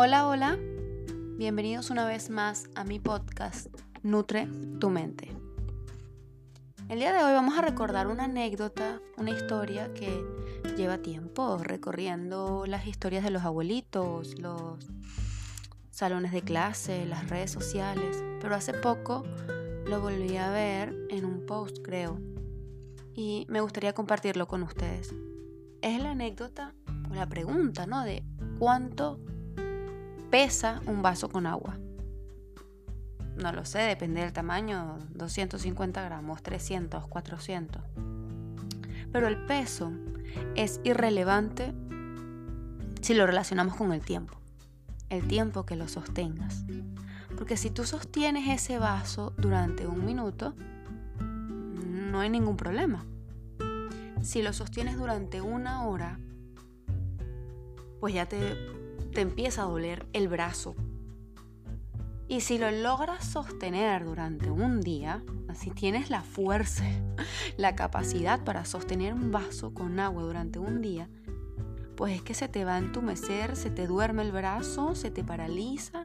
Hola, hola. Bienvenidos una vez más a mi podcast Nutre tu mente. El día de hoy vamos a recordar una anécdota, una historia que lleva tiempo recorriendo las historias de los abuelitos, los salones de clase, las redes sociales, pero hace poco lo volví a ver en un post, creo, y me gustaría compartirlo con ustedes. Es la anécdota o la pregunta, ¿no? De cuánto pesa un vaso con agua. No lo sé, depende del tamaño, 250 gramos, 300, 400. Pero el peso es irrelevante si lo relacionamos con el tiempo, el tiempo que lo sostengas. Porque si tú sostienes ese vaso durante un minuto, no hay ningún problema. Si lo sostienes durante una hora, pues ya te empieza a doler el brazo. Y si lo logras sostener durante un día, así tienes la fuerza, la capacidad para sostener un vaso con agua durante un día, pues es que se te va a entumecer, se te duerme el brazo, se te paraliza.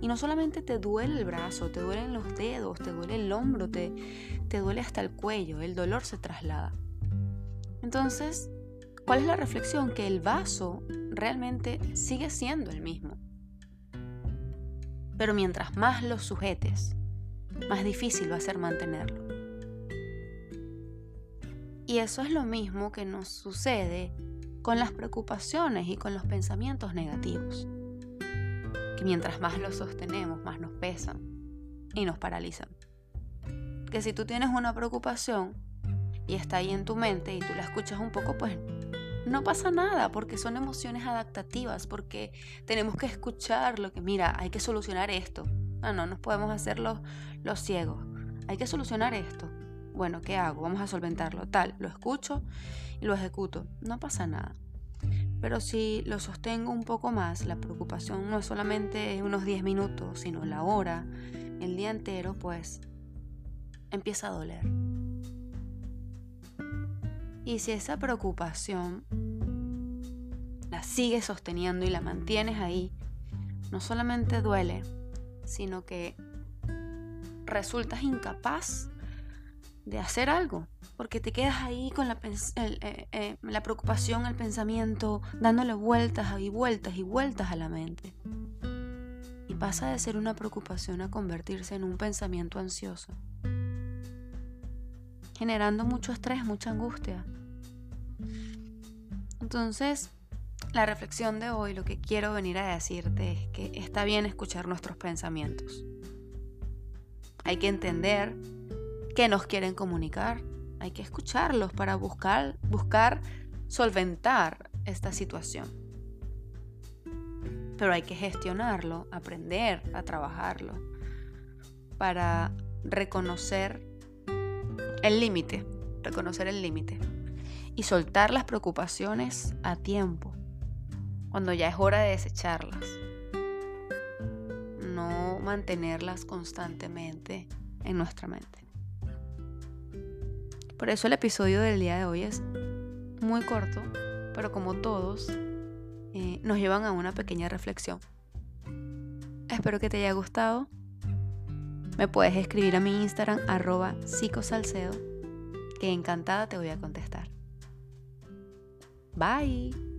Y no solamente te duele el brazo, te duelen los dedos, te duele el hombro, te, te duele hasta el cuello, el dolor se traslada. Entonces, ¿cuál es la reflexión? Que el vaso realmente sigue siendo el mismo. Pero mientras más lo sujetes, más difícil va a ser mantenerlo. Y eso es lo mismo que nos sucede con las preocupaciones y con los pensamientos negativos. Que mientras más los sostenemos, más nos pesan y nos paralizan. Que si tú tienes una preocupación y está ahí en tu mente y tú la escuchas un poco, pues no pasa nada porque son emociones adaptativas, porque tenemos que escuchar lo que, mira, hay que solucionar esto. No, no, nos podemos hacer los, los ciegos. Hay que solucionar esto. Bueno, ¿qué hago? Vamos a solventarlo. Tal, lo escucho y lo ejecuto. No pasa nada. Pero si lo sostengo un poco más, la preocupación no es solamente unos 10 minutos, sino la hora, el día entero, pues empieza a doler. Y si esa preocupación la sigues sosteniendo y la mantienes ahí, no solamente duele, sino que resultas incapaz de hacer algo, porque te quedas ahí con la, eh, eh, preocupación, el pensamiento, dándole vueltas y vueltas y vueltas a la mente. Y pasa de ser una preocupación a convertirse en un pensamiento ansioso generando mucho estrés, mucha angustia. Entonces, la reflexión de hoy, lo que quiero venir a decirte es que está bien escuchar nuestros pensamientos. Hay que entender qué nos quieren comunicar. Hay que escucharlos para buscar, buscar solventar esta situación. Pero hay que gestionarlo, aprender a trabajarlo para reconocer el límite, reconocer el límite. Y soltar las preocupaciones a tiempo, cuando ya es hora de desecharlas. No mantenerlas constantemente en nuestra mente. Por eso el episodio del día de hoy es muy corto, pero como todos, eh, nos llevan a una pequeña reflexión. Espero que te haya gustado me puedes escribir a mi Instagram arroba psicosalcedo, que encantada te voy a contestar. Bye.